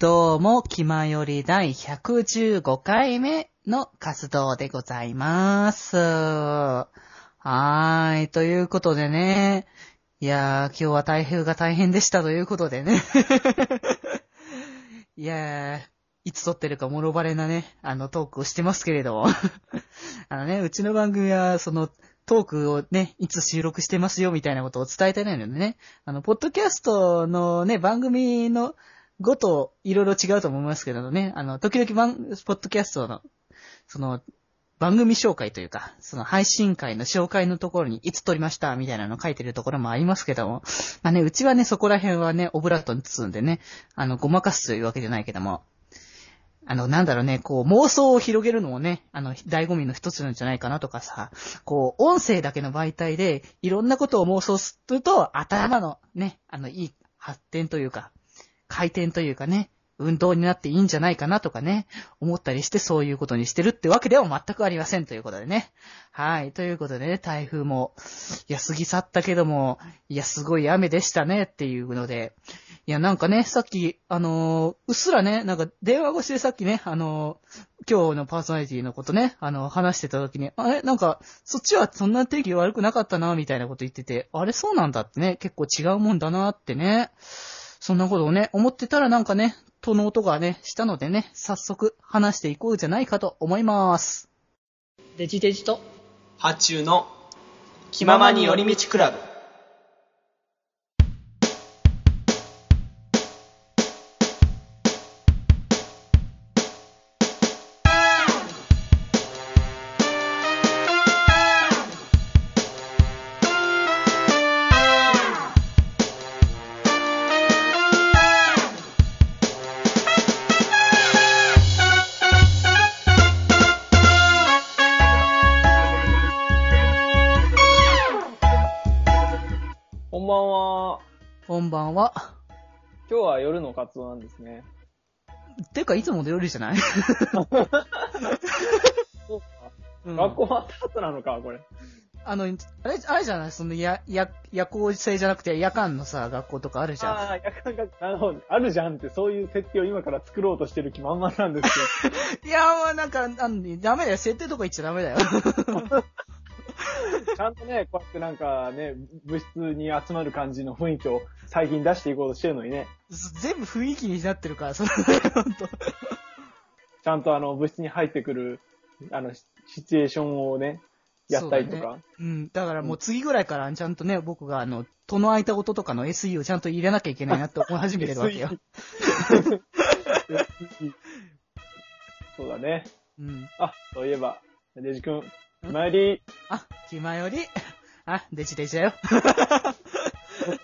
どうも、気まより第115回目の活動でございます。はーい。ということでね。いやー、今日は台風が大変でしたということでね。いやー、いつ撮ってるかもろバレなね、あのトークをしてますけれど。あのね、うちの番組は、その、トークをね、いつ収録してますよみたいなことを伝えてないのでね、あの、ポッドキャストのね、番組のごといろいろ違うと思いますけどね、あの、時々番、ポッドキャストの、その、番組紹介というか、その配信会の紹介のところにいつ撮りましたみたいなの書いてるところもありますけども、まあね、うちはね、そこら辺はね、オブラートに包んでね、あの、ごまかすというわけじゃないけども、あの、なんだろうね、こう、妄想を広げるのもね、あの、醍醐味の一つなんじゃないかなとかさ、こう、音声だけの媒体で、いろんなことを妄想すると、頭のね、あの、いい発展というか、回転というかね、運動になっていいんじゃないかなとかね、思ったりしてそういうことにしてるってわけでは全くありませんということでね。はい。ということでね、台風も、いや、過ぎ去ったけども、いや、すごい雨でしたねっていうので、いや、なんかね、さっき、あのーうっすらね、なんか電話越しでさっきね、あのー今日のパーソナリティのことね、あの、話してた時に、あれ？なんか、そっちはそんな天気悪くなかったな、みたいなこと言ってて、あれそうなんだってね、結構違うもんだなってね。そんなことをね、思ってたらなんかね、との音がね、したのでね、早速話していこうじゃないかと思います。デジデジと、ハチューの気ままに寄り道クラブなんですね。てか、いつもの夜じゃない、そうか。うん学校終わった後なのか、これ。あの、あれ、あれじゃない？その、や、や、夜行性じゃなくて夜間のさ、学校とかあるじゃん。ああ、夜間学なるほど。あるじゃんって、そういう設定を今から作ろうとしてる気満々なんですけ いや、まあなんか、なんダメだよ。設定とか言っちゃダメだよ。ど、ちゃんとね、こうやってなんかね、部室に集まる感じの雰囲気を最近出していこうとしてるのにね、全部雰囲気になってるから、それ、ほんと。ちゃんとあの、部室に入ってくる、あの、シシチュエーションをね、やったりとそうだか。うん。だからもう次ぐらいから、ちゃんとね、僕があの、戸の空いた音とかの SE をちゃんと入れなきゃいけないなって思い始めてるわけよ。そうだね。うん。あ、そういえば、デジ君、参り、あ、気前より、あ、デジデジだよ。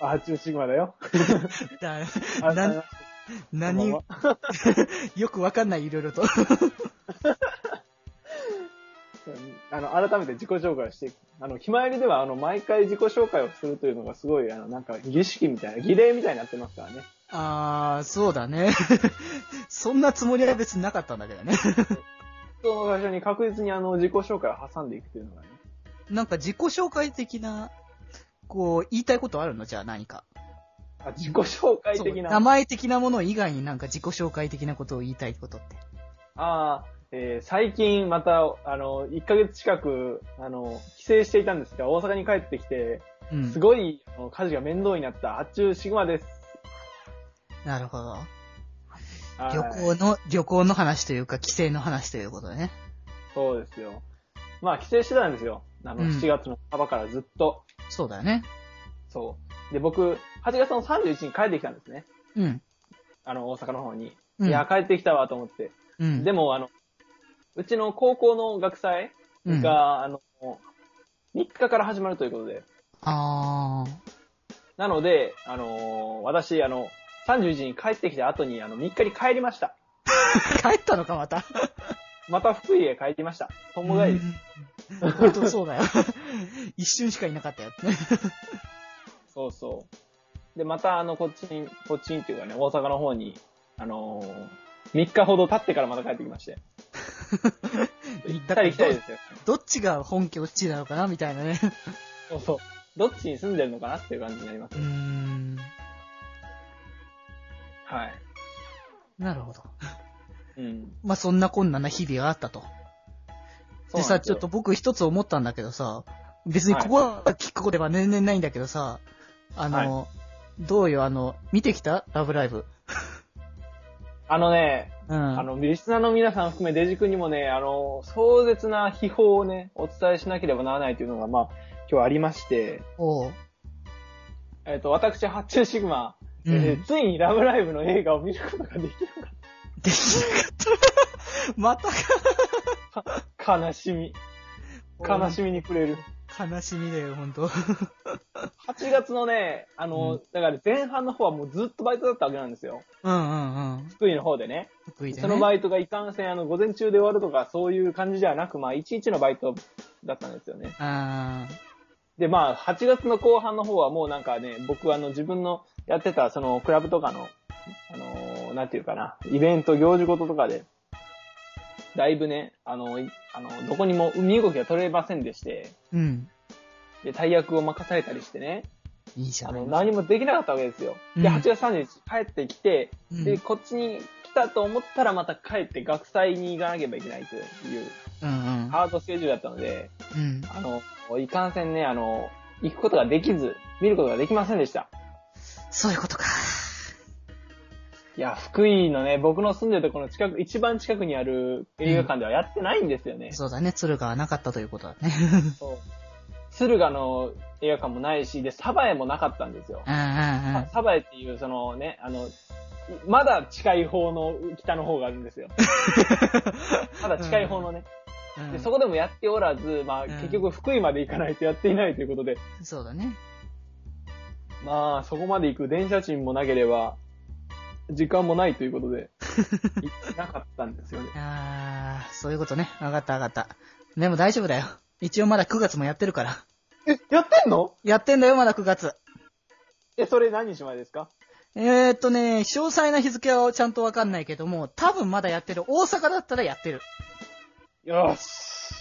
あ、発注シグマだよ。だあな何 よくわかんない、いろいろと。あの、改めて自己紹介をしていく。あの、ひまわりでは、あの、毎回自己紹介をするというのがすごい、あの、なんか、儀式みたいな、儀礼みたいになってますからね。あー、そうだね。そんなつもりは別になかったんだけどね。その最初に確実にあの、自己紹介を挟んでいくというのがね。なんか自己紹介的な、こう、言いたいことあるの？じゃあ何か。あ、自己紹介的な。名前的なもの以外になんか自己紹介的なことを言いたいことって。ああ、えー最近また、あの、1ヶ月近く、あの、帰省していたんですが、大阪に帰ってきて、うんす。ごい、あの家事が面倒になった、発注シグマです。なるほど。はい旅行の、旅行の話というか、帰省の話ということでね。そうですよ。まあ、帰省してたんですよ。あの、うん7月の半ばからずっと。そうだよね。そう。で、僕、8月の31日に帰ってきたんですね。うん。あの、大阪の方に。うんいや、帰ってきたわと思って。うん。でも、あの、うちの高校の学祭うん、が、あの、3日から始まるということで。あなので、あのー私、あの、31日に帰ってきた後に、あの、3日に帰りました。ー。帰ったのか、また？また福井へ帰りました。友帰りです。うん。本当そうだよ。一瞬しかいなかったよ。そうそう。で、また、あの、こっちに、こっちにっていうかね、大阪の方に、あのー、3日ほど経ってからまた帰ってきまして。行ったり来たりですよ。どっちが本拠地なのかなみたいなね。そうそう。どっちに住んでるのかなっていう感じになりますうー。ん。はい。なるほど。うん。まあ、そんなこんなな日々があったと。でさ、ちょっと僕一つ思ったんだけどさ、別にここは聞くことは全然ないんだけどさ、あの、どうよ、あの、見てきた？ラブライブ。あのね、うん。あの、リスナーの皆さん含めデジ君にもね、あの、壮絶な秘宝をね、お伝えしなければならないというのが、まあ、今日ありまして、おう。えっ、と、私、発注シグマ、ついにラブライブの映画を見ることができなかっできなかった。またた。悲しみ。悲しみに暮れる。悲しみだよ、ほんと。8月のね、あの、うんだから前半の方はもうずっとバイトだったわけなんですよ。うんうんうん。福井の方でね。得意でね。そのバイトがいかんせん、あの、午前中で終わるとか、そういう感じではなく、まあ、11のバイトだったんですよね。あで、まあ、8月の後半の方はもうなんかね、僕あの、自分のやってた、その、クラブとかの、あのーなんていうかな、イベント、行事事とかで、だいぶね、あの、いあの、どこにも身動きが取れませんでして、ーうん。で、大役を任されたりしてね、いいじゃないあの、何もできなかったわけですよ。で、うん8月30日帰ってきて、うんで、こっちに来たと思ったらまた帰って学祭に行かなければいけないといううんうん。ハードスケジュールだったので、うん。あの、いかんせんね、あの、行くことができず、見ることができませんでした。そういうことか。いや、福井のね、僕の住んでるところの近く、一番近くにある映画館ではやってないんですよね。そうだね、鶴がなかったということだね。そう。敦賀の映画館もないし、で、サバエもなかったんですよ。サバエっていう、そのね、あの、まだ近い方の、北の方があるんですよ。まだ近い方のね。うんで、そこでもやっておらず、まあ、うん結局福井まで行かないとやっていないということで、そうだね。まあ、そこまで行く電車賃もなければ、時間もないということで、行ってなかったんですよね。あー、そういうことね。わかったわかった。でも大丈夫だよ。一応まだ9月もやってるから。え、やってんの？やってんだよ、まだ9月。え、それ何日前ですか？えーっとね、詳細な日付はちゃんとわかんないけども、多分まだやってる。大阪だったらやってる。よし。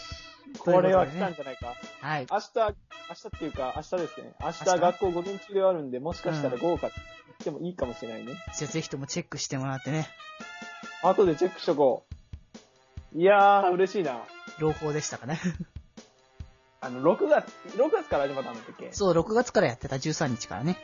これは来たんじゃないか。はい。明日、明日っていうか、明日ですね。明日学校午前中で終わるんで、もしかしたら豪華行ってもいいかもしれないね。じゃあぜひともチェックしてもらってね。後でチェックしとこう。いやー、嬉しいな。朗報でしたかね。あの、6月、6月から始まったんだっけ？そう、6月からやってた13日からね。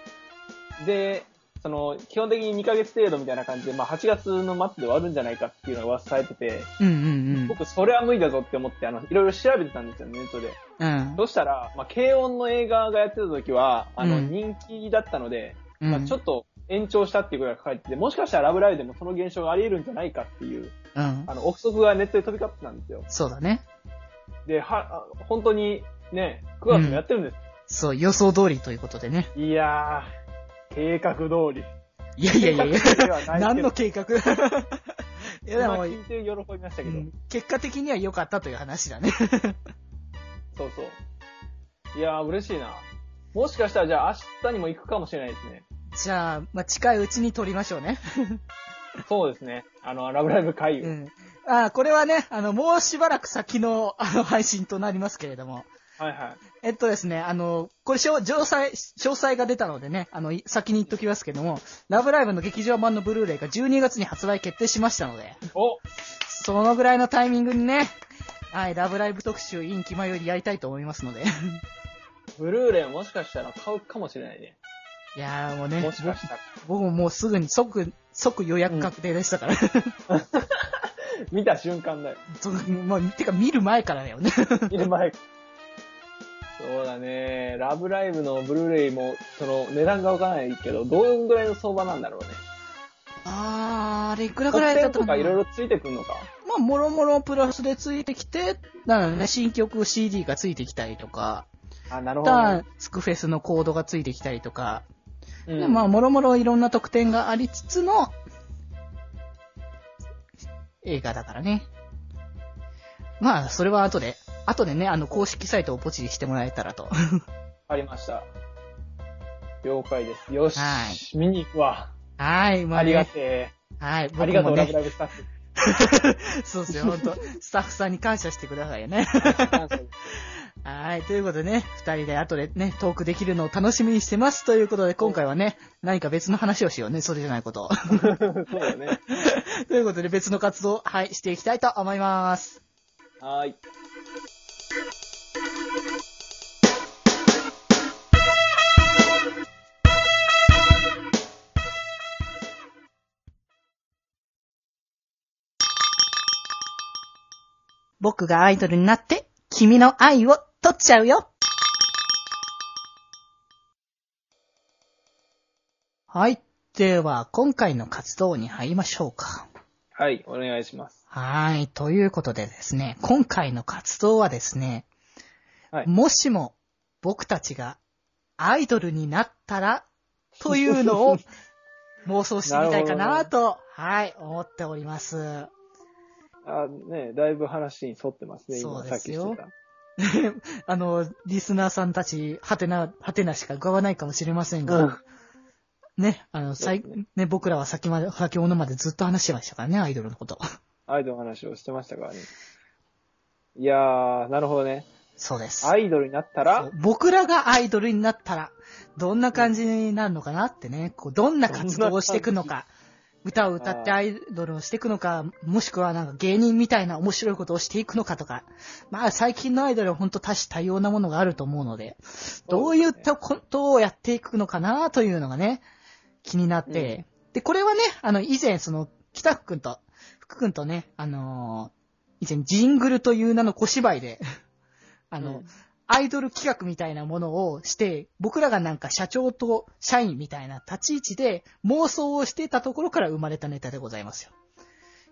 で、その、基本的に2ヶ月程度みたいな感じで、まあ8月の末で終わるんじゃないかっていうのが噂されてて、うんうん僕それは無理だぞって思って、あの、いろいろ調べてたんですよ、ネットで。うん。うん。そしたら、まあ、軽音の映画がやってた時は、あの、うん人気だったので、うんまあ、ちょっと延長したっていうことが書かれてて、もしかしたらラブライブでもその現象があり得るんじゃないかっていう、うん。あの、憶測がネットで飛び交ってたんですよ。そうだね。で、は、あ本当にね、9月もやってるんです。そう、予想通りということでね。いやー、計画通り。いやいやいやいや。計画ではないけど何の計画？いやで今も、聞いて喜びましたけど、うん結果的には良かったという話だね。そうそう。いやー、嬉しいな。もしかしたらじゃあ明日にも行くかもしれないですね。じゃあ、まあ、近いうちに撮りましょうね。そうですね。あの、ラブライブ会議。うん。あーこれはね、あの、もうしばらく先の、あの、配信となりますけれども。はいはい。えっとですね、あの、これ、詳詳細、詳細が出たのでね、あの、い先に言っときますけども、ラブライブの劇場版のブルーレイが12月に発売決定しましたので、おそのぐらいのタイミングにね、はい、ラブライブ特集、インキマよりやりたいと思いますので。ブルーレイもしかしたら買うかもしれないね。いやーもうね、もしかしたら。僕ももうすぐに即、即予約確定でしたから。見た瞬間だよ。そうもう、てか見る前からだよね。見る前。そうだね。ラブライブのブルーレイも、その、値段がわからないけど、どんぐらいの相場なんだろうね。あー、あれいくらぐ特らいだった典とかいろいろろついてくんのか？まあ、もろもろプラスでついてきて、なのでね、新曲 CD がついてきたりとか、あ、なるほど、たね。スクフェスのコードがついてきたりとか、うんでまあ、もろもろいろんな特典がありつつの、映画だからね。まあ、それは後で、後でね、あの、公式サイトをポチしてもらえたらと。ありました。了解です。よし。は見に行くわ。はい、まあ、ありがね、てはい、え。僕もありがとう、ラブね、ライブスタッフ。そうですよ、本当スタッフさんに感謝してくださいね。感謝はい。ということでね、二人で後でね、トークできるのを楽しみにしてます。ということで、今回はね、何か別の話をしようね。それじゃないこと。そうだね。ということで、別の活動、はい、していきたいと思います。はーい。僕がアイドルになって、君の愛を取っちゃうよ。はい。では、今回の活動に入りましょうか。はい、お願いします。はい。ということでですね、今回の活動はですね、はいもしも僕たちがアイドルになったら、というのを 妄想してみたいかなと、はい、思っております。あ、ね、だいぶ話に沿ってますね、そ今うですよさっきして あの、リスナーさんたち、はてな、はてなしか伺わないかもしれませんた。が、うん。ね、あの、さいそうですね、僕らは先まで、先ほどまでずっと話してましたからね、アイドルのこと。アイドルの話をしてましたからね。いやー、なるほどね。そうです。アイドルになったそらう、僕らがアイドルになったら、どんな感じになるのかなってね、こう、どんな活動をしていくのか、歌を歌ってアイドルをしていくのか、もしくはなんか芸人みたいな面白いことをしていくのかとか、まあ最近のアイドルは本当多種多様なものがあると思うので、どういったことをやっていくのかなというのがね、気になって、で、これはね、あの、以前その、北福くんと、福くんとね、あのー以前ジングルという名の小芝居で、あの、うんアイドル企画みたいなものをして、僕らがなんか社長と社員みたいな立ち位置で妄想をしていたところから生まれたネタでございますよ。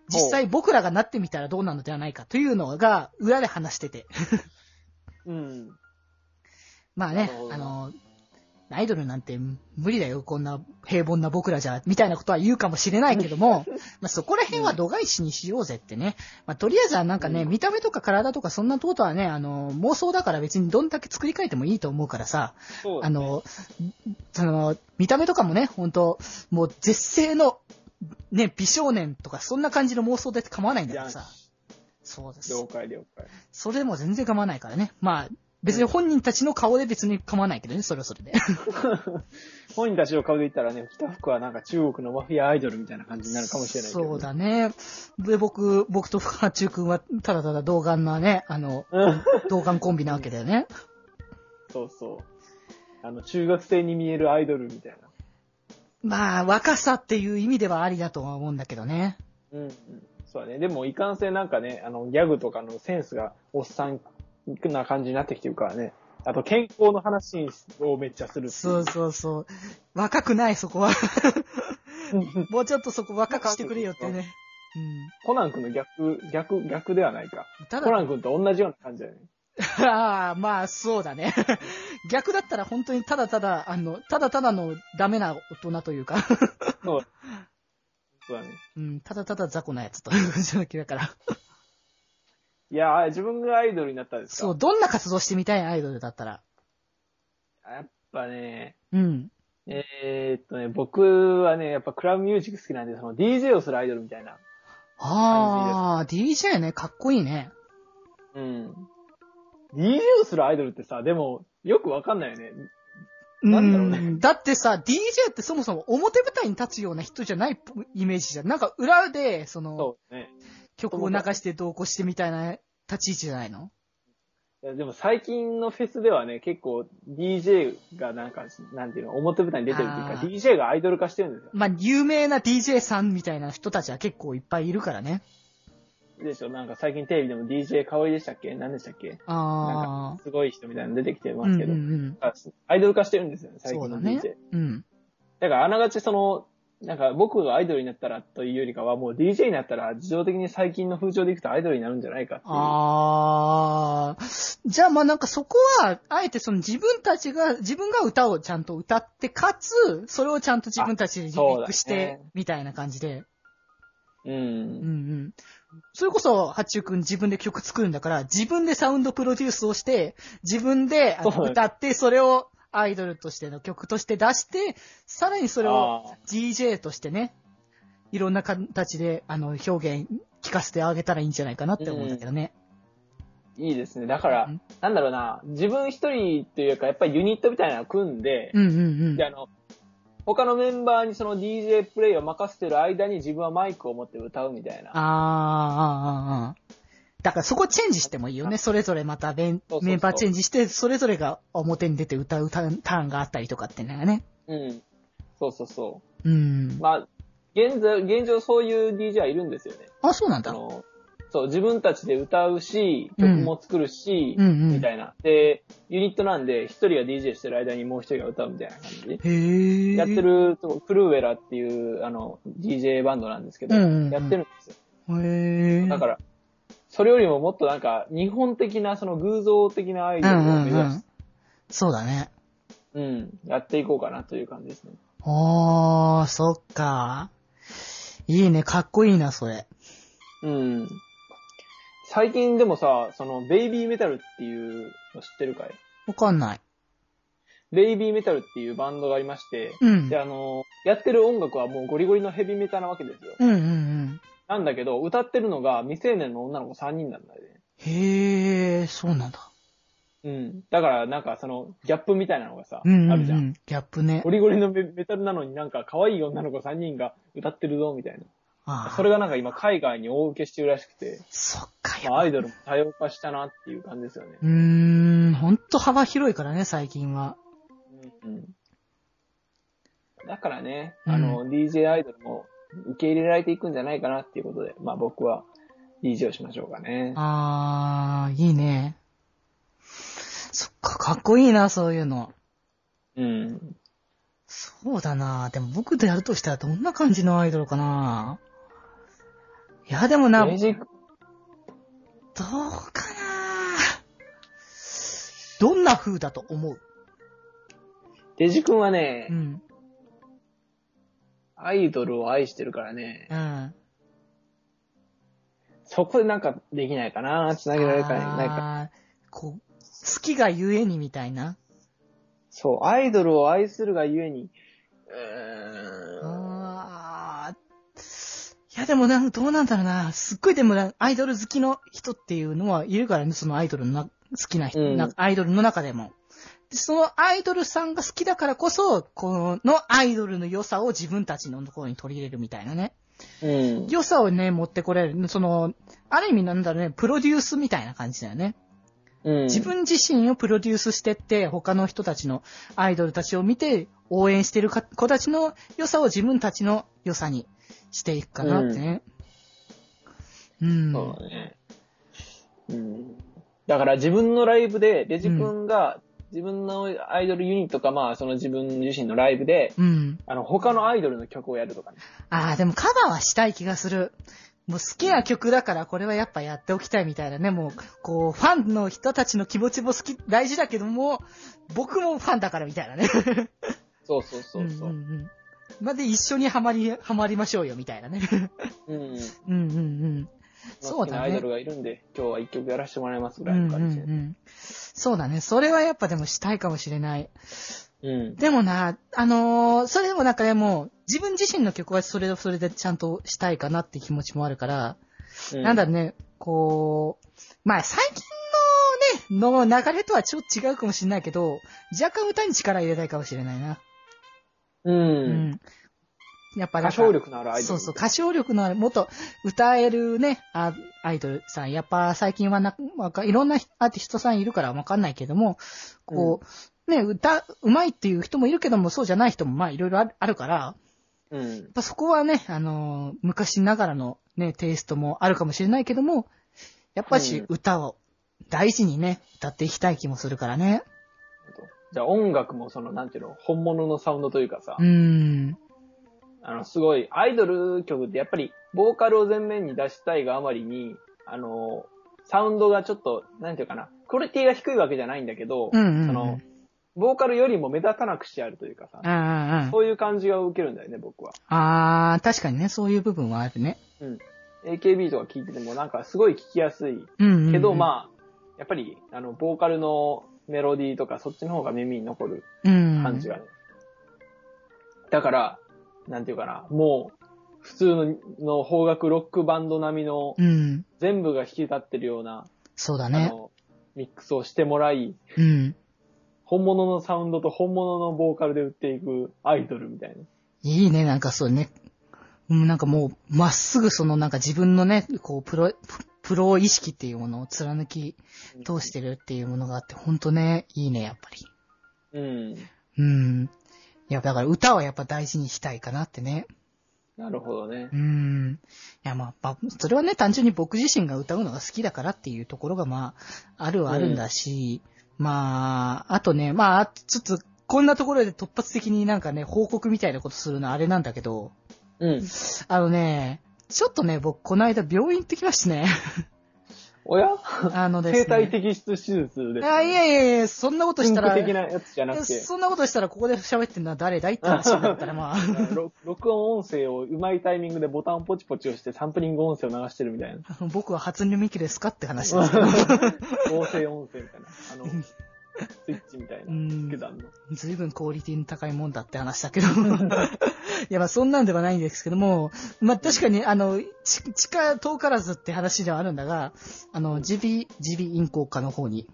実際僕らがなってみたらどうなのではないかというのが裏で話してて。うん。まあねあの、アイドルなんて無理だよ、こんな平凡な僕らじゃ、みたいなことは言うかもしれないけども、まあそこら辺は度外視にしようぜってね。まあとりあえずはなんかね、うん見た目とか体とかそんなことはね、あの、妄想だから別にどんだけ作り変えてもいいと思うからさ、あの、その、見た目とかもね、本当もう絶世の、ね、美少年とかそんな感じの妄想で構わないんだからさ。そうです。了解了解。それでも全然構わないからね。まあ、別に本人たちの顔で別に構わないけどね、それはそれで。本人たちの顔で言ったらね、北福はなんか中国のマフィアアイドルみたいな感じになるかもしれないけど、そうだね。で、僕、僕とハチュウ君はただただ童顔なね、あの、うん。童顔コンビなわけだよね。そうそう。あの、中学生に見えるアイドルみたいな。まあ、若さっていう意味ではありだとは思うんだけどね。うん、うん。そうだね。でも、いかんせんなんかね、あの、ギャグとかのセンスがおっさんな感じになってきてるからね。あと、健康の話をめっちゃするそうそうそう。若くない、そこは。もうちょっとそこ若くしてくれよってね。コナン君の逆、逆、逆ではないか。うん。たコナだ、ン君と同じような感じだよね。ああ、まあ、そうだね。逆だったら本当にただただ、あの、ただただのダメな大人というか、そう。そうだね。うん、ただただ雑魚なやつという感じだから。いや、自分がアイドルになったんですか？そう、どんな活動してみたい？アイドルだったら。やっぱね、うん。えーっとね、僕はね、やっぱクラブミュージック好きなんで、その DJ をするアイドルみたいな。ああ、DJ ね、かっこいいね。うん。DJ をするアイドルってさ、でも、よくわかんないよね。うなんだろうねん。だってさ、DJ ってそもそも表舞台に立つような人じゃないイメージじゃん。なんか裏で、その、そうね。曲を流して同行してみたいな立ち位置じゃないの？いやでも最近のフェスではね、結構 DJ がなんか、なんていうの、表舞台に出てるっていうか、あー DJ がアイドル化してるんですよ。まあ、有名な DJ さんみたいな人たちは結構いっぱいいるからね。でしょ？なんか最近テレビでも DJ 香りでしたっけ？何でしたっけ？ああ。すごい人みたいなの出てきてうますけど、んうんうん。あアイドル化してるんですよね、最近のそうだね DJ。。うん。だからあながちその、なんか僕がアイドルになったらというよりかは、もう DJ になったら自動的に最近の風潮でいくとアイドルになるんじゃないかっていう。ああ。じゃあまあなんかそこは、あえてその自分たちが、自分が歌をちゃんと歌って、かつ、それをちゃんと自分たちでリメイクしてね、みたいな感じで。う。うんうんん。それこそ、ハッチュー君自分で曲作るんだから、自分でサウンドプロデュースをして、自分で歌って、それをアイドルとしての曲として出して、さらにそれをあ DJ としてね、いろんな形で、あの、表現聞かせてあげたらいいんじゃないかなって思うんだけどね。いいですね。だからうん、なんだろうな、自分一人っていうか、やっぱりユニットみたいなのを組んで、うんうんうんで、。あの、他のメンバーにその DJ プレイを任せてる間に自分はマイクを持って歌うみたいな。あー、あー、あー、あー。だからそこチェンジしてもいいよね。それぞれまたメンメンバーチェンジして、それぞれが表に出て歌うターンがあったりとかっていうのがね。うん。そうそうそうんう。。まあ、現在、現状そういう DJ はいるんですよね。あ、そうなんだ。そう、自分たちで歌うし、曲も作るし、うんうんみたいな。で、ユニットなんで、一人が DJ してる間にもう一人が歌うみたいな感じ。へー。やって。ると、クルーウェラっていう、あの、DJ バンドなんですけど、うんうんうんやってるんですよ。へー。だから、それよりももっとなんか、日本的な、その偶像的なアイドルをうんうん目指しうん。そうだね。うん、やっていこうかなという感じですね。おー、そっか。いいね、かっこいいな、それ。うん。最近でもさ、その、ベイビーメタルっていうの知ってるかい？わかんない。ベイビーメタルっていうバンドがありまして、うん。で、あの、やってる音楽はもうゴリゴリのヘビメタなわけですよ。うんうんうん。なんだけど、歌ってるのが未成年の女の子3人なんだよね。へー、そうなんだ。うん。だから、なんかその、ギャップみたいなのがさ、うんうん、うん。あるじゃん。ギャップねゴ。リゴリのメメタルなのになんか可愛い女の子3人が歌ってるぞ、みたいな。あーそれがなんか今海外に大受けしてるらしくて、そっか、やアイドルも多様化したなっていう感じですよね。うーん、ほんと幅広いからね、最近は。うん。だからね、うんあの、DJ アイドルも受け入れられていくんじゃないかなっていうことで、まあ僕は DJ をしましょうかね。あー、いいね。そっか、かっこいいな、そういうの。うん。そうだなでも僕とやるとしたらどんな感じのアイドルかないや、でもな、どうかなどんな風だと思う？デジ君はね、うん。アイドルを愛してるからね、うん。そこでなんかできないかな繋げられるかないないか。こう、好きがゆえにみたいな。そう、アイドルを愛するがゆえに、うーん。あーいやでもなんどうなんだろうな。すっごいでもなアイドル好きの人っていうのはいるからね、そのアイドルのな好きな人、うんなアイドルの中でも。でそのアイドルさんが好きだからこそ、このアイドルの良さを自分たちのところに取り入れるみたいなね。うん。良さをね、持ってこれる。その、ある意味なんだろうね、プロデュースみたいな感じだよね。うん。自分自身をプロデュースしてって、他の人たちのアイドルたちを見て、応援してるか子たちの良さを自分たちの良さにしていくかなってね。うん。そうだね。うん。だから自分のライブで、レジ君が自分のアイドルユニットか、まあその自分自身のライブで、うん。あの、他のアイドルの曲をやるとかね。ああ、でもカバーはしたい気がする。もう好きな曲だからこれはやっぱやっておきたいみたいなね。もう、こう、ファンの人たちの気持ちも好き、大事だけども、僕もファンだからみたいなね。そうそうそうそう。んうんうん。まあ、で、一緒にハマり、ハマりましょうよみたいなね。うん。うんうんうん。そうだね好きなアイドル。がいるんで、今日は一曲やらせてもらいますぐうんうんうらいの感じで。ん。そうだね。それはやっぱでもしたいかもしれない。うん。でもな、あのーそれでもなんかでも、自分自身の曲はそれはそれでちゃんとしたいかなって気持ちもあるから、うんなんだろうね、こう、まあ最近のね、の流れとはちょっと違うかもしれないけど、若干歌に力入れたいかもしれないな。う。うんん。やっぱ歌唱力のあるアイドル。そうそう、歌唱力のある、もっと歌えるね、あアイドルさん、やっぱ最近はな、わかいろんなアーティストさんいるからわかんないけども、こう、ね、歌、うまいっていう人もいるけども、そうじゃない人もまあいろいろあるあるから、うんやっ。ぱそこはね、あのー昔ながらのね、テイストもあるかもしれないけども、やっぱしうん歌を大事にね、歌っていきたい気もするからね。じゃあ音楽もその、なんていうの、本物のサウンドというかさう、ーん。あの、すごい、アイドル曲ってやっぱり、ボーカルを前面に出したいがあまりに、あの、サウンドがちょっと、なんていうかな、クオリティが低いわけじゃないんだけど、うんうんうんその、ボーカルよりも目立たなくしてあるというかさう、んうんうん。そういう感じが受けるんだよね、僕は。あー、確かにね、そういう部分はあるね。AKB とか聞いててもなんかすごい聞きやすい。うんうん、うん。けど、まあ、やっぱり、あの、ボーカルのメロディーとかそっちの方が耳に残るうん。感じがね。だから、なんていうかな、もう、普通のの邦楽ロックバンド並みのうん。全部が引き立ってるようなあそうだね。の、ミックスをしてもらい、うん。本物のサウンドと本物のボーカルで売っていくアイドルみたいな。いいね、なんかそうね。うん、なんかもう、まっすぐそのなんか自分のね、こう、プロ、ププロ意識っていうものを貫き通してるっていうものがあって、ほんとね、いいね、やっぱり。うん。うん。いや、だから歌はやっぱ大事にしたいかなってね。なるほどねう。ん。いや、まあ、まあ、それはね、単純に僕自身が歌うのが好きだからっていうところが、まあ、あるはあるんだし、まあ、あとね、まあ、ちょっと、こんなところで突発的になんかね、報告みたいなことするのあれなんだけど、うん。あのね、ちょっとね、僕、この間病院行ってきましてね。おや？あのですね。生体摘出手術です、あいやいやいや、そんなことしたら、ク的なやつじゃなくて、そんなことしたらここで喋ってるのは誰だいって話になったら、まあ。ろ録音音声をうまいタイミングでボタンをポチポチ押してサンプリング音声を流してるみたいな。僕は初音ミキですかって話ですけど。合成音声みたいな。あの、スイッチみたいな。うんつけたんの。ずいぶんクオリティの高いもんだって話だけど。いや、まあそんなんではないんですけども、まあ確かに、あの、ち地下遠からずって話ではあるんだが、あの、耳鼻、耳鼻咽喉科の方に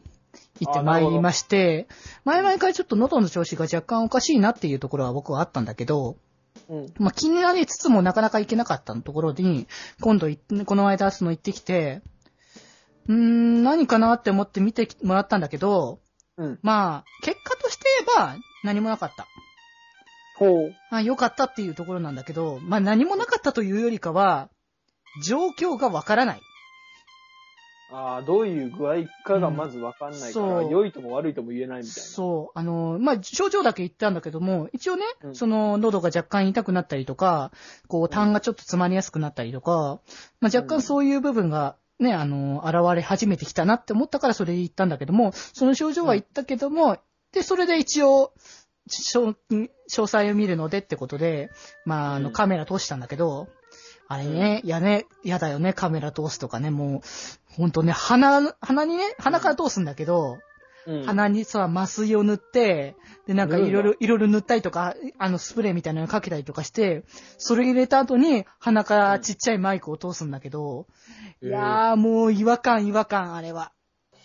行ってまいりまして、前々からちょっと喉の調子が若干おかしいなっていうところは僕はあったんだけど、うん。まあ気になりつつもなかなか行けなかったところに、今度この間その行ってきて、うーん、何かなって思って見てもらったんだけど、うん。まあ、結果として言えば何もなかった。ほう。あ良かったっていうところなんだけど、まあ何もなかったというよりかは、状況がわからない。ああ、どういう具合かがまずわかんないから、そう良いとも悪いとも言えないみたいな。そう。あの、まあ、症状だけ言ったんだけども、一応ね、うんその、喉が若干痛くなったりとか、こう、痰がちょっと詰まりやすくなったりとか、まあ、若干そういう部分が、ね、あの、現れ始めてきたなって思ったからそれ言ったんだけども、その症状は言ったけども、で、それで一応、詳詳細を見るのでってことで、まあ、あの、うん。カメラ通したんだけど、あれね、いやね、やだよね、カメラ通すとかね、もう、ほんとね、鼻、鼻にね、鼻から通すんだけど、うん。鼻にさ、麻酔を塗って、で、なんかいろいろ、いろいろ塗ったりとか、あの、スプレーみたいなのかけたりとかして、それ入れた後に鼻からちっちゃいマイクを通すんだけど、いやーもう違和感違和感、あれは。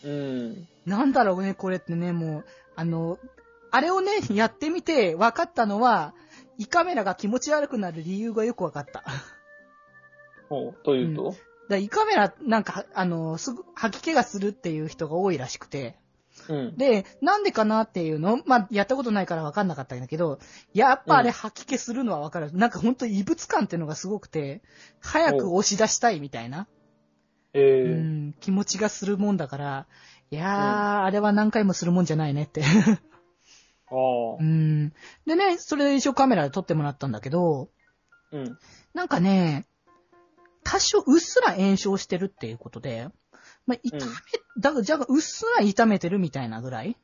うん。なんだろうね、これってね、もう、あの、あれをね、やってみて分かったのは、胃カメラが気持ち悪くなる理由がよく分かった。ほう。というと、ら胃カメラ、なんか、あの、すぐ吐き気がするっていう人が多いらしくて、うん。で、なんでかなっていうのまあ、やったことないから分かんなかったんだけど、やっぱあれ吐き気するのは分かる。なんかほんと異物感っていうのがすごくて、早く押し出したいみたいな、えうえん、気持ちがするもんだから、いやー、あれは何回もするもんじゃないねって。う。ん。でね、それで一応カメラで撮ってもらったんだけど、うん。なんかね、多少うっすら炎症してるっていうことで、まあ、痛め、うんだから、じゃあ、うっすら痛めてるみたいなぐらい？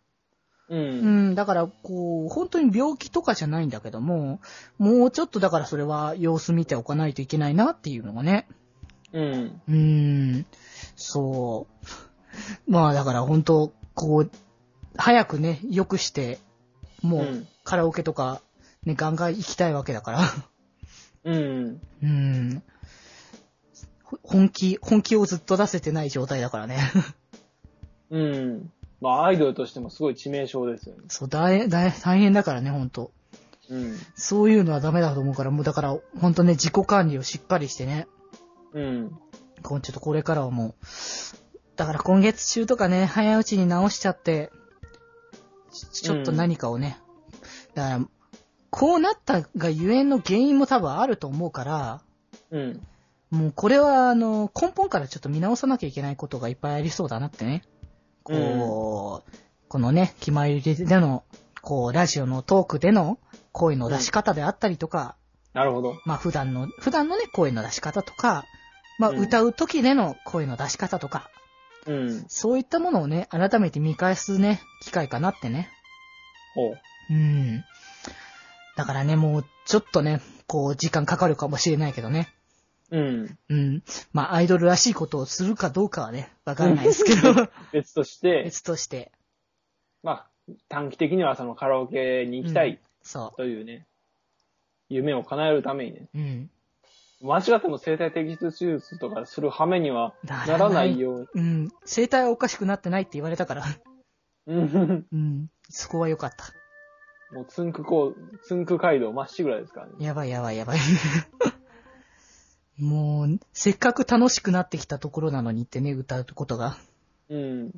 う。うんん、だから、こう、本当に病気とかじゃないんだけども、もうちょっとだからそれは様子見ておかないといけないなっていうのがね。うん。うーん、そう。まあだから本当、こう、早くね、良くして、もう。うんカラオケとか、ね、ガンガン行きたいわけだから。うん。うん。ほ本気、本気をずっと出せてない状態だからね。うん。まあ、アイドルとしてもすごい致命傷ですよね。そう、大、大、大変だからね、本当うん。そういうのはダメだと思うから、もうだから、本当ね、自己管理をしっかりしてね。うん。ちょっとこれからはもう、だから今月中とかね、早いうちに直しちゃって、ちちょっと何かをね、だから、こうなったがゆえんの原因も多分あると思うから、うん。もうこれはあの、根本からちょっと見直さなきゃいけないことがいっぱいありそうだなってね。こう、このね、決まりでの、こう、ラジオのトークでの声の出し方であったりとか、なるほど。まあ普段の、普段のね、声の出し方とか、まあうん歌う時での声の出し方とか、うん。そういったものをね、改めて見返すね、機会かなってね。ほう。うん。だからね、もう、ちょっとね、こう、時間かかるかもしれないけどね。うん。うん。まあ、アイドルらしいことをするかどうかはね、わからないですけど、別として、別として。まあ、短期的にはそのカラオケに行きたいそというね、夢を叶えるためにね、う。うん。間違っても生体摘出手術とかする羽目にはならないように。うん。生体はおかしくなってないって言われたから。うん。うん。そこは良かった。もう、つんくこう、つんく街道まっしぐらいですからね。やばいやばいやばい。もう、せっかく楽しくなってきたところなのにってね、歌うことが。うん。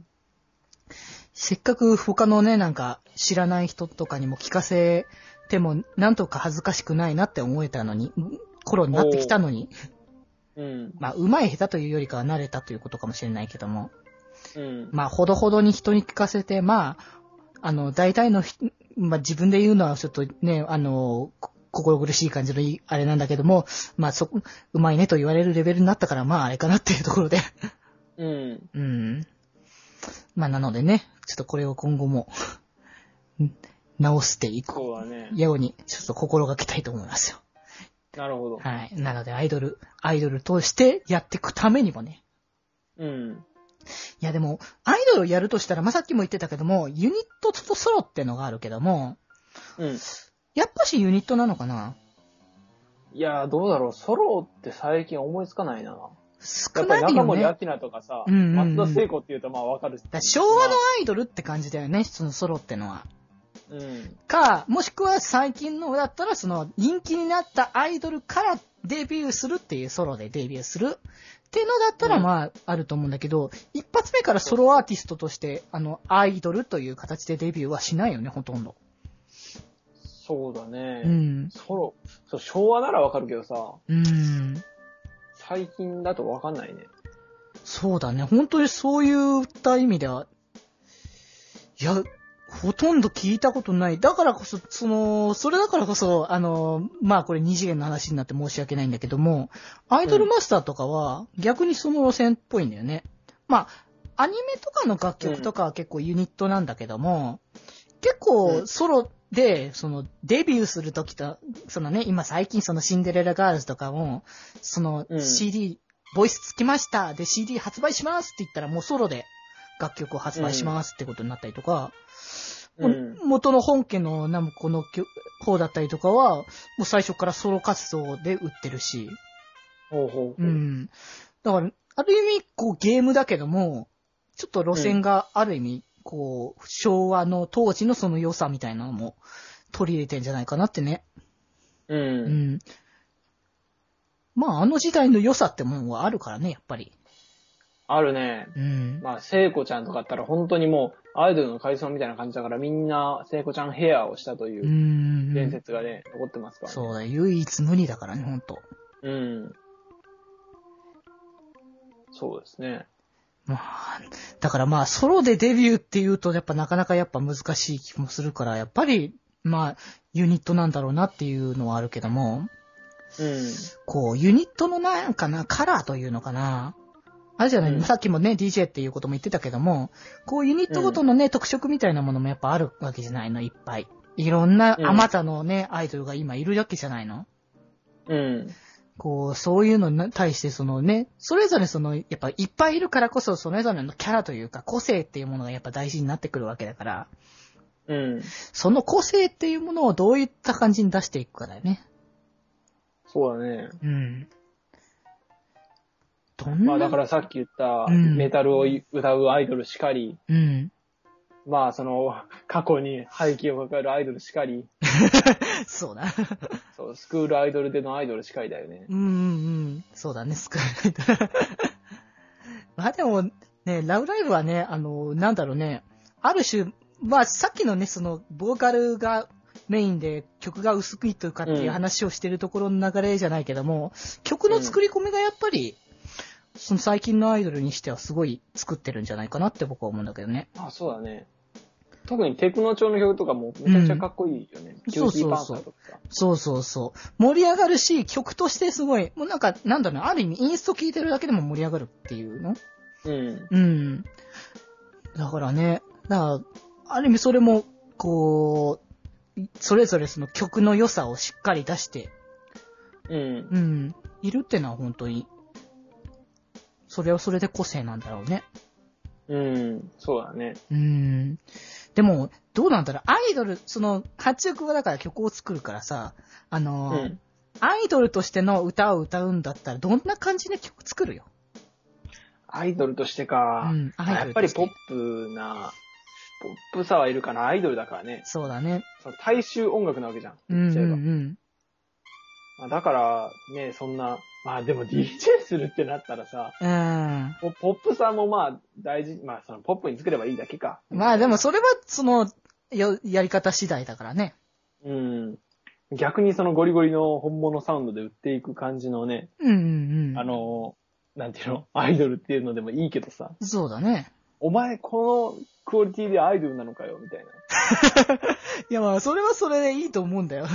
せっかく他のね、なんか知らない人とかにも聞かせても、なんとか恥ずかしくないなって思えたのに、頃になってきたのに、うん。まあ、上手い下手というよりかは慣れたということかもしれないけども、うん。まあ、ほどほどに人に聞かせて、まあ、あの、大体の人、まあ自分で言うのはちょっとね、あの、こ心苦しい感じのいいあれなんだけども、まあそ、うまいねと言われるレベルになったから、まああれかなっていうところで。うん。うん。まあなのでね、ちょっとこれを今後も、ん直していくそうだね。ように、ちょっと心がけたいと思いますよ。なるほど。はい。なので、アイドル、アイドルとしてやっていくためにもね。うん。いやでも、アイドルをやるとしたら、まあ、さっきも言ってたけども、ユニットとソロってのがあるけども、うん。やっぱしユニットなのかな？いやー、どうだろう。ソロって最近思いつかないな。少やっぱりないよね。中森明菜とかさ、うんうんうん松田聖子って言うとまあわかる。ら昭和のアイドルって感じだよね、そのソロってのは。うん。か、もしくは最近のだったら、その人気になったアイドルからデビューするっていうソロでデビューするっていうのだったらうんまああると思うんだけど、一発目からソロアーティストとして、あの、アイドルという形でデビューはしないよね、ほとんど。そうだね。うん。ソロ、そう、昭和ならわかるけどさ、うん。最近だとわかんないね。そうだね。本当にそういった意味では、いや、ほとんど聞いたことない。だからこそ、その、それだからこそ、あの、まあこれ二次元の話になって申し訳ないんだけども、アイドルマスターとかは逆にその路線っぽいんだよね。まあ、アニメとかの楽曲とかは結構ユニットなんだけども、結う構んソロで、そのデビューするときと、そのね、今最近そのシンデレラガールズとかも、そのうん CD、ボイスつきました。で、CD 発売しますって言ったらもうソロで楽曲を発売しますってことになったりとか、もううん。元の本家のナムコの曲方だったりとかは、もう最初からソロ活動で売ってるし、ほうほう。うん。だから、ある意味、こうゲームだけども、ちょっと路線がある意味、こう、昭和の当時のその良さみたいなのも取り入れてんじゃないかなってね。う。うんん。まあ、あの時代の良さってもんはあるからね、やっぱり。あるね。うん。まあ、聖子ちゃんとかだったら本当にもう、アイドルのカリスマみたいな感じだから、みんな聖子ちゃんヘアをしたといううん伝説がね、残ってますからね。そうだ、唯一無二だからね、ほんと。うん。そうですね。まあ、だからまあ、ソロでデビューっていうと、やっぱなかなかやっぱ難しい気もするから、やっぱり、まあ、ユニットなんだろうなっていうのはあるけども、うん。こう、ユニットのなんかな、カラーというのかな。あれじゃない、うんさっきもね、DJ っていうことも言ってたけども、こう、ユニットごとのね、特色みたいなものもやっぱあるわけじゃないの、いっぱい。いろんな、うんあまたのね、アイドルが今いるわけじゃないの？うん。こう、そういうのに対してそのね、それぞれその、やっぱいっぱいいるからこそ、それぞれのキャラというか、個性っていうものがやっぱ大事になってくるわけだから、うん。その個性っていうものをどういった感じに出していくかだよね。そうだね。うん。どんな、まあだからさっき言った、うんメタルを歌うアイドルしかり、うん。まあその、過去に背景を抱えるアイドルしかり、そうだ。そう、スクールアイドルでのアイドルしかりだよね。うんうんうん。そうだね、スクール。まあでも、ね、ラブライブはね、あの、なんだろうね、ある種、まあさっきのね、その、ボーカルがメインで曲が薄くいとかっていう話をしてるところの流れじゃないけども、曲の作り込みがやっぱり、その最近のアイドルにしてはすごい作ってるんじゃないかなって僕は思うんだけどね。あ、そうだね。特にテクノ調の曲とかもめちゃくちゃかっこいいよね。 Cutie Panther とかさ。そうそうそう。盛り上がるし、曲としてすごい、もうなんか、なんだろうな、ある意味インスト聴いてるだけでも盛り上がるっていうの？うん。うん。だからね、だから、ある意味それも、こう、それぞれその曲の良さをしっかり出して、うん。うん、いるってのは本当に、それはそれで個性なんだろうね。うん。そうだね。うん。でも、どうなんだろう、アイドル、その、八億はだから曲を作るからさ、あうの、ん。アイドルとしての歌を歌うんだったら、どんな感じで曲作るよ。アイドルとしてか。うんアやっぱりポップな、ポップさはいるかな。アイドルだからね。そうだね。その大衆音楽なわけじゃん。うんうんうん。まあだから、ね、そんな、まあでも DJ するってなったらさ、うん。ポポップさもまあ大事、まあそのポップに作ればいいだけか。まあでもそれは、その、よやり方次第だからね。うん。逆にそのゴリゴリの本物サウンドで売っていく感じのね、うんうんうん。あの、なんていうの、アイドルっていうのでもいいけどさ、そうだね。お前このクオリティでアイドルなのかよ、みたいな。いやまあ、それはそれでいいと思うんだよ。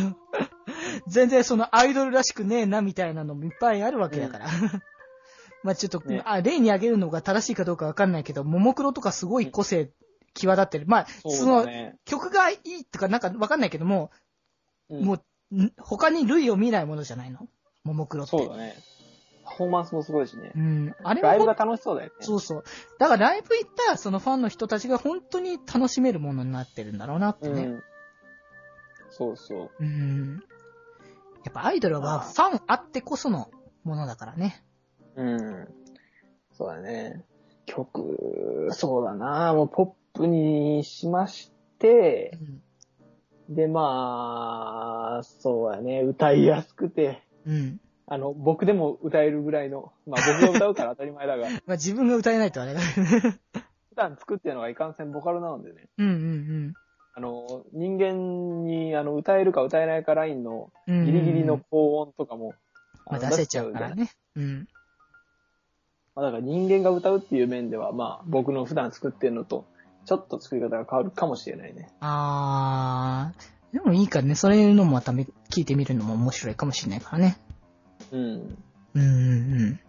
全然そのアイドルらしくねえなみたいなのもいっぱいあるわけだから。まあちょっと、ねあ、例に挙げるのが正しいかどうかわかんないけど、ももクロとかすごい個性際立ってる。まあ、その。曲がいいとかなんかわかんないけども、うんもう、ん他に類を見ないものじゃないの？ももクロって。そうだね。パフォーマンスもすごいしねう。ん。あれもライブが楽しそうだよね。そうそう。だからライブ行ったら、そのファンの人たちが本当に楽しめるものになってるんだろうなってね。うん。そうそう。うん。やっぱアイドルはファンあってこそのものだからね。うん。そうだね。曲、そうだなもうポップにしまして、で、まあ、そうやね、歌いやすくて、うん。あの、僕でも歌えるぐらいの、まあ 僕が歌うから当たり前だが、普 まあ自分が歌えないとあれだけどね。段作ってるのがいかんせんボカロなのでね、うんうんあの、人間に、あの、歌えるか歌えないかラインのうん。うんギリギリの高音とかも、まあ出せちゃうからね。うん。まあだから人間が歌うっていう面では、まあ僕の普段作ってるのと、ちょっと作り方が変わるかもしれないね。あー、でもいいからね、そういうのもまため聞いてみるのも面白いかもしれないからね。うん。うんうんうん。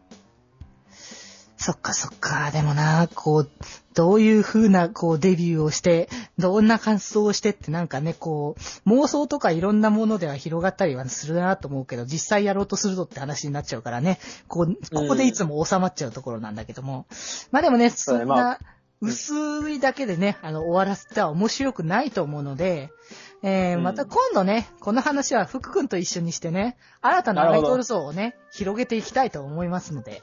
そっかそっか。でもな、こう、どういう風な、こう、デビューをして、どんな感想をしてってなんかね、こう、妄想とかいろんなものでは広がったりはするなと思うけど、実際やろうとするとって話になっちゃうからね、こう、ここでいつも収まっちゃうところなんだけども。まあでもね、そんな、薄いだけでね、あの、終わらせては面白くないと思うので、えー、うんまた今度ね、この話は福くんと一緒にしてね、新たなアイドル像をね、広げていきたいと思いますので、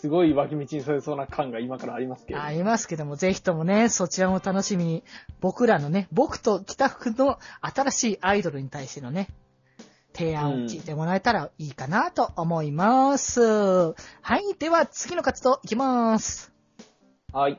すごい脇道にそれそうな感が今からありますけど。ありますけども、ぜひともね、そちらも楽しみに、僕らのね、僕と北福の新しいアイドルに対してのね、提案を聞いてもらえたらいいかなと思います。はい、では次の活動いきます。はい。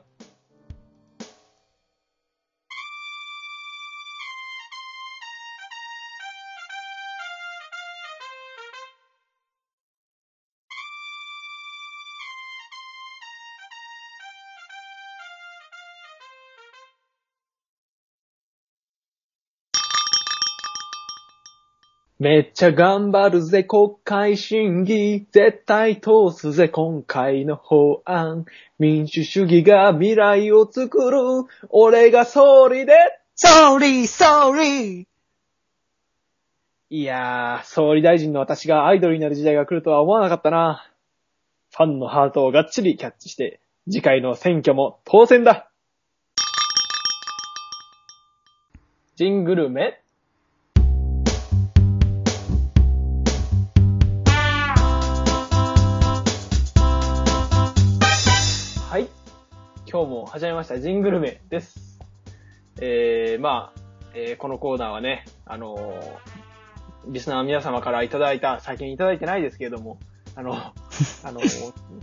めっちゃ頑張るぜ国会審議。絶対通すぜ今回の法案。民主主義が未来を作る。俺が総理で。Sorry, sorry! いやー、総理大臣の私がアイドルになる時代が来るとは思わなかったな。ファンのハートをがっちりキャッチして、次回の選挙も当選だジングルメ今日も始めました、ジングルメです。えー、まあ、えーこのコーナーはね、あのーリスナーの皆様からいただいた、最近いただいてないですけれども、あの、あの、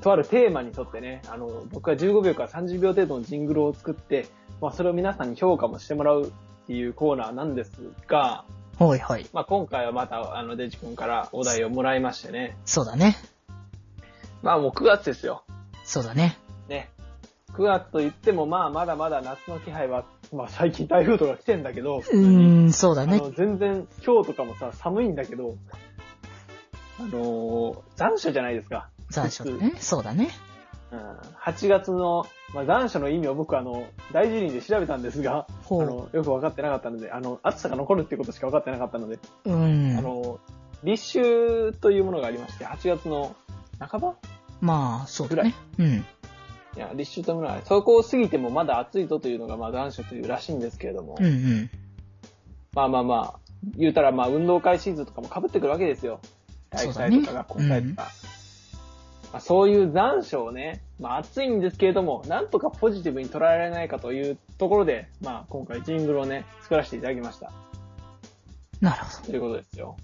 とあるテーマに沿ってね、あの、僕が15秒から30秒程度のジングルを作って、まあ、それを皆さんに評価もしてもらうっていうコーナーなんですが、ほいほい。まあ、今回はまた、あの、デジ君からお題をもらいましてね、そうだね。まあ、もう9月ですよ。そうだね。ね。9月と言っても、まあ、まだまだ夏の気配は、まあ、最近台風とか来てんだけど、うーん、そうだね。全然、今日とかもさ、寒いんだけど、あのー残暑じゃないですか。残暑だね。そうだね。うん、8月の、まあ、残暑の意味を僕あの、大事にで調べたんですが、あ。の、よく分かってなかったので、あの、暑さが残るっていうことしか分かってなかったので、うんあ。の、立秋というものがありまして、8月の半ばまあ、そうだね。うん。いや、立秋というものがあるそこを過ぎてもまだ暑いぞというのが、まあ、残暑というらしいんですけれども、うんうん。まあまあまあ、言うたらまあ運動会シーズンとかも被ってくるわけですよ。体育祭とか学校祭とか。まあ、そういう残暑をね、まあ暑いんですけれども、なんとかポジティブに捉えられないかというところで、まあ今回ジングルをね、作らせていただきました。なるほど。ということですよ。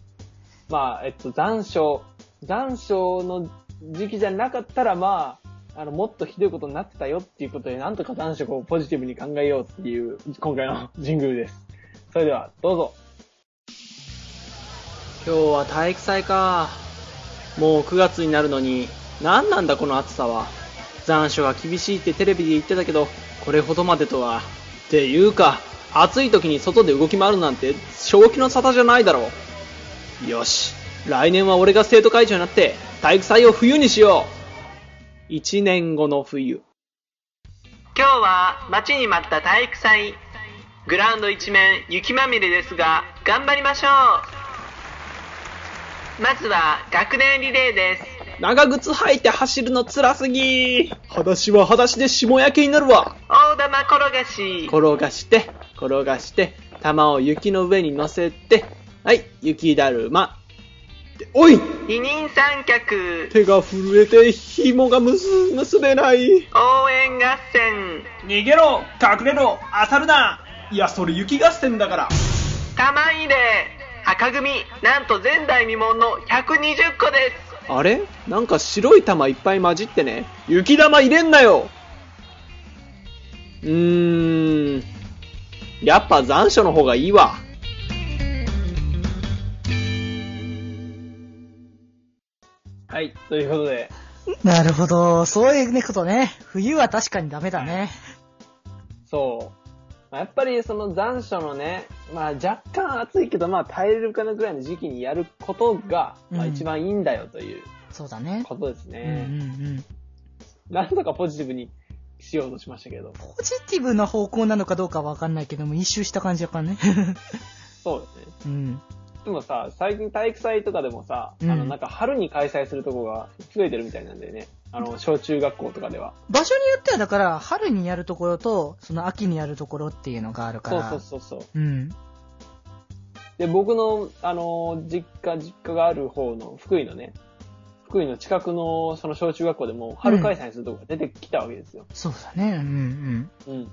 まあ、えっと、残暑、残暑の時期じゃなかったら、まあ、あの、もっとひどいことになってたよっていうことで、なんとか残暑をポジティブに考えようっていう、今回のジングルです。それでは、どうぞ。今日は体育祭か。もう9月になるのに、何なんだこの暑さは。残暑が厳しいってテレビで言ってたけど、これほどまでとは。っていうか、暑い時に外で動き回るなんて、正気の沙汰じゃないだろう。よし。来年は俺が生徒会長になって、体育祭を冬にしよう。1年後の冬。今日は待ちに待った体育祭。グラウンド一面雪まみれですが、頑張りましょう。まずは学年リレーです。長靴履いて走るの辛すぎ裸足は裸足で霜焼けになるわ大玉転がし転がして、転がして、玉を雪の上に乗せて、はい、雪だるま。でおい二人三脚手が震えて紐がむす、結べない。応援合戦逃げろ隠れろ当たるないや、それ雪合戦だから。玉入れ赤組なんと前代未聞の120個ですあれ？なんか白い玉いっぱい混じってね。雪玉入れんなようーん。やっぱ残暑の方がいいわ。はい、ということで、なるほど。そういうねことね。冬は確かにダメだね。そう。まあやっぱりその残暑のね、まあ若干暑いけど、まあ耐えれるかなぐらいの時期にやることが、まあうん一番いいんだよというそうだね。ことですうんうんね。うん。なんとかポジティブにしようとしましたけど。ポジティブな方向なのかどうかわかんないけども、一周した感じやからね。そうですね。うん。でもさ、最近体育祭とかでもさ、うんあの、なんか春に開催するとこが増えてるみたいなんだよね。あの、小中学校とかでは。場所によってはだから、春にやるところと、その秋にやるところっていうのがあるかそうら。そうそうそう。うん。で、僕の、あの、実家、実家がある方の福井のね、福井の近くのその小中学校でも春開催するとこが出てきたわけですよ。そうだね。うんうん。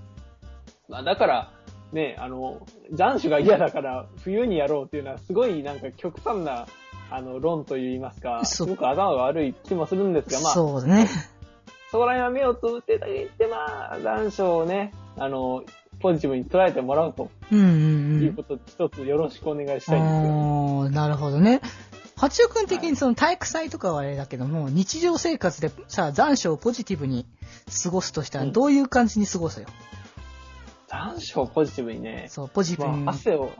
まあだから、ね、あの、残暑が嫌だから冬にやろうっていうのはすごいなんか極端な、あの、論といいますか、すごく頭が悪い気もするんですうん。が、まあ、そうだね。そこら辺は目をつぶってだけ言って、まあ、残暑をね、あの、ポジティブに捉えてもらうとうんうんうん。いうこと、一つよろしくお願いしたいんですよ。なるほどね。八尾くん的にその体育祭とかはあれだけども、日常生活でさ、残暑をポジティブに過ごすとしたら、うんどういう感じに過ごすよ？残暑をポジティブにね、そう、ポジティブに。まあ、汗を、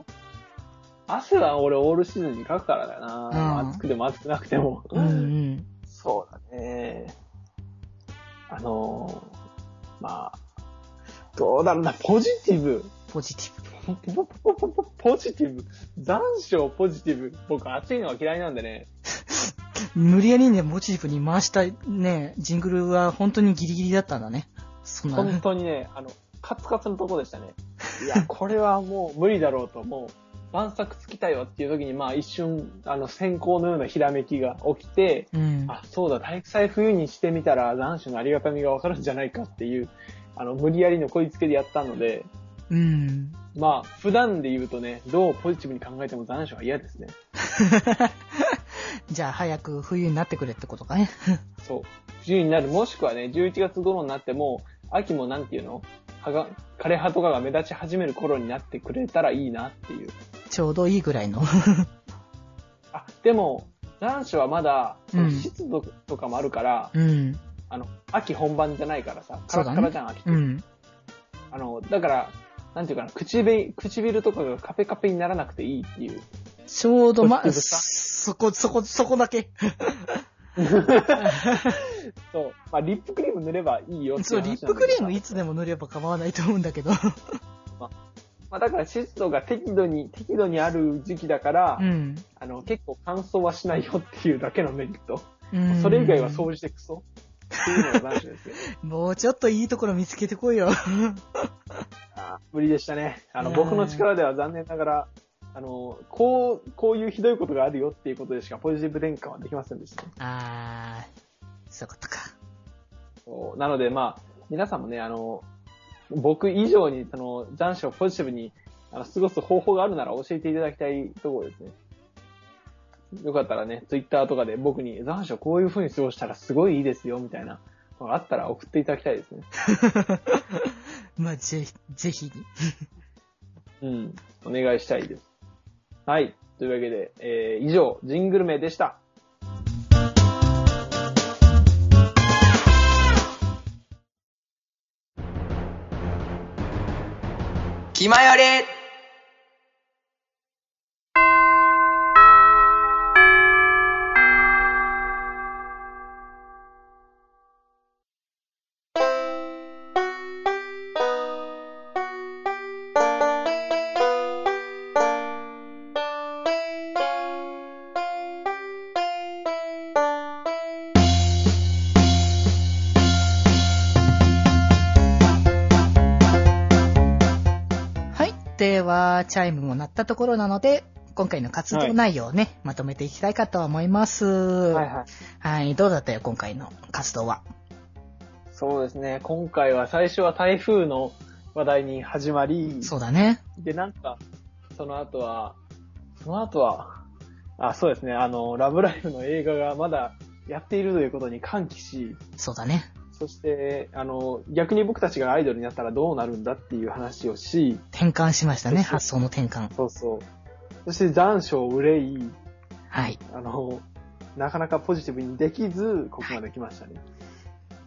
汗は俺オールシーズンにかくからだよな。うん暑くても暑くなくても。うんうん。そうだね。あのー、まあ、どうだろうな、ポジティブ。ポジティブ。ポジティブ。残暑ポジティブ。僕暑いのが嫌いなんでね。無理やりね、ポジティブに回したね、ジングルは本当にギリギリだったんだね。そんな。本当にね、あの、カツカツのとこでしたね。いや、これはもう無理だろうと、もう、晩作つきたいわっていう時に、まあ一瞬、あの、先行のようなひらめきが起きて、うん。あ、そうだ、体育祭冬にしてみたら残暑のありがたみがわかるんじゃないかっていう、あの、無理やりのこいつけでやったので、うん。まあ、普段で言うとね、どうポジティブに考えても残暑は嫌ですね。じゃあ早く冬になってくれってことかね。そう。冬になる、もしくはね、11月頃になっても、秋もなんていうの？葉が、枯葉とかが目立ち始める頃になってくれたらいいなっていう。ちょうどいいぐらいの。あ、でも、残暑はまだ、湿度とかもあるから、うん。あの、秋本番じゃないからさ、カラッカラじゃん、秋って。うん。あの、だから、なんていうかな、唇、唇とかがカペカペにならなくていいっていう。ちょうどま、そこ、そこ、そこだけ。そう。まあ、リップクリーム塗ればいいよっていそう、リップクリームいつでも塗れば構わないと思うんだけど。まあ、だから湿度が適度に、適度にある時期だから、うん。あの、結構乾燥はしないよっていうだけのメリット。うんそれ以外は掃除してクソ。っていうのがですよ。もうちょっといいところ見つけてこいよ。あー無理でしたね。あの、僕の力では残念ながら、あの、こう、こういうひどいことがあるよっていうことでしかポジティブ転換はできませんでしたね。あー、そういうことか。そうなので、まあ、皆さんもね、あの、僕以上に、その、残暑をポジティブに、あの、過ごす方法があるなら教えていただきたいところですね。よかったらね、ツイッターとかで僕に残暑こういう風に過ごしたらすごいいいですよ、みたいなあったら送っていただきたいですね。まあ、ぜ、ぜひに。うん。お願いしたいです。はい。というわけで、えー、以上、ジングル名でした。気まよりでは、チャイムも鳴ったところなので、今回の活動内容をね、まとめていきたいかと思います。はいはい。はい。どうだったよ、今回の活動は？そうですね。今回は最初は台風の話題に始まり、そうだね。で、なんか、その後は、その後は、あ、そうですね。あの、ラブライブの映画がまだやっているということに歓喜し、そうだね。そして、あの、逆に僕たちがアイドルになったらどうなるんだっていう話をし、転換しましたね、発想の転換。そうそう。そして残暑を憂い、はい。あの、なかなかポジティブにできず、ここまで来ましたね。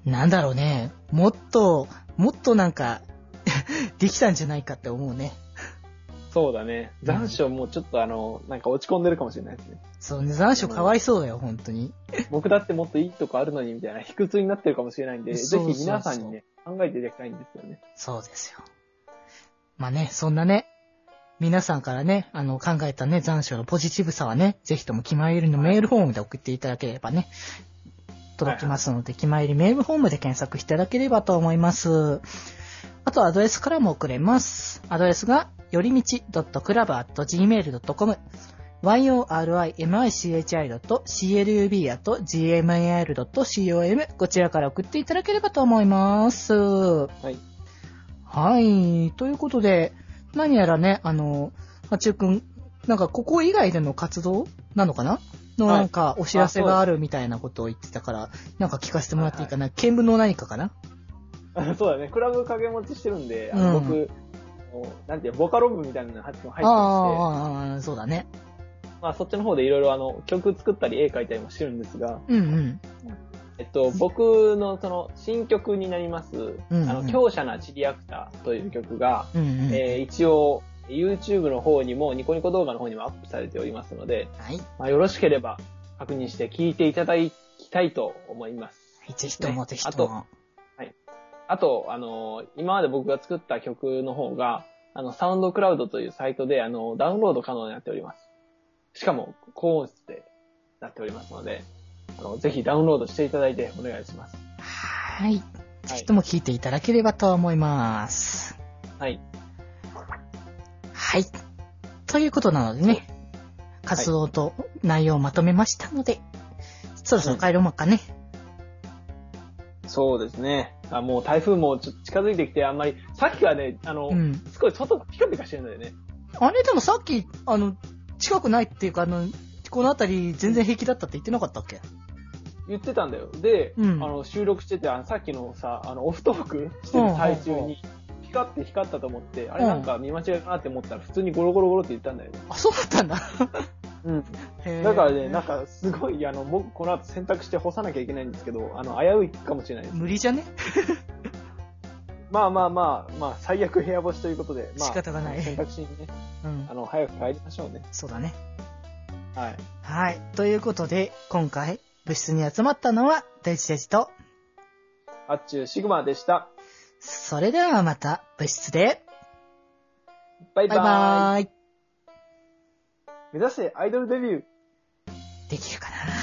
なんだろうね。もっと、もっとなんか、できたんじゃないかって思うね。そうだね。残暑もちょっとあの、なんか落ち込んでるかもしれないですね。そうね、残暑かわいそうだよ、本当に。僕だってもっといいとこあるのにみたいな卑屈になってるかもしれないんで、そうそうそうぜひ皆さんにね、考えていただきたいんですよね。そうですよ。まあね、そんなね、皆さんからね、あの、考えたね、残暑のポジティブさはね、ぜひとも気まよりのメールフォームで送っていただければね、届きますので、気まよりメールフォームで検索していただければと思います。あと、アドレスからも送れます。アドレスが、よりみち .club.gmail.com yorimichi.club.gmail.com こちらから送っていただければと思います。はい。はい。ということで、何やらね、あの、まちゅうくん、なんかここ以外での活動なのかなのはいなんかお知らせがあるみたいなことを言ってたから、なんか聞かせてもらっていいかな。見聞の何かかなあそうだね。クラブ掛け持ちしてるんで、あうんの僕、なんていうのボカロ部みたいなのが入ってまして、ああ、そうだね。まあそっちの方でいろいろあの、曲作ったり絵描いたりもしてるんですが、うんうん。えっと、僕のその新曲になります、うんうんあの、強者なチリアクターという曲が、うんうん。えー一応、YouTube の方にも、ニコニコ動画の方にもアップされておりますので、はい。まあ、よろしければ確認して聴いていただきたいと思います。はいぜひとも、ねぜひとも。あと、あの、今まで僕が作った曲の方が、あの、サウンドクラウドというサイトで、あの、ダウンロード可能になっております。しかも、高音質でなっておりますので、あの、ぜひダウンロードしていただいてお願いします。はい。ぜひとも聞いていただければと思います。はい。はい。ということなのでね、活動と内容をまとめましたので、そろそろ帰ろうかね。そうですね。あもう台風もちょっと近づいてきて、あんまり、さっきはね、あの、うん。すごい外がピカピカしてるんだよね。あれでもさっき、あの、近くないっていうか、あの、この辺り全然平気だったって言ってなかったっけ？言ってたんだよ。で、うんあの、収録してて、あのさっきのさ、あの、オフトーク してる最中に、光って光ったと思って、あれうんなんか見間違いかなって思ったら、普通にゴロゴロゴロって言ったんだよね。あ、そうだったんだ。うん。だからね、なんかすごい、あの、僕この後洗濯して干さなきゃいけないんですけど、あの、危ういかもしれないです。無理じゃね？まあまあまあ、まあ、最悪部屋干しということで、まあ、仕方がない洗濯しにね、うんあ。の、早く帰りましょうね。そうだね。はい。はい。ということで、今回、部室に集まったのは、デジデジと、あっちゅうシグマでした。それではまた、部室で、バイバイバーイ。バーイ。目指してアイドルデビュー。できるかな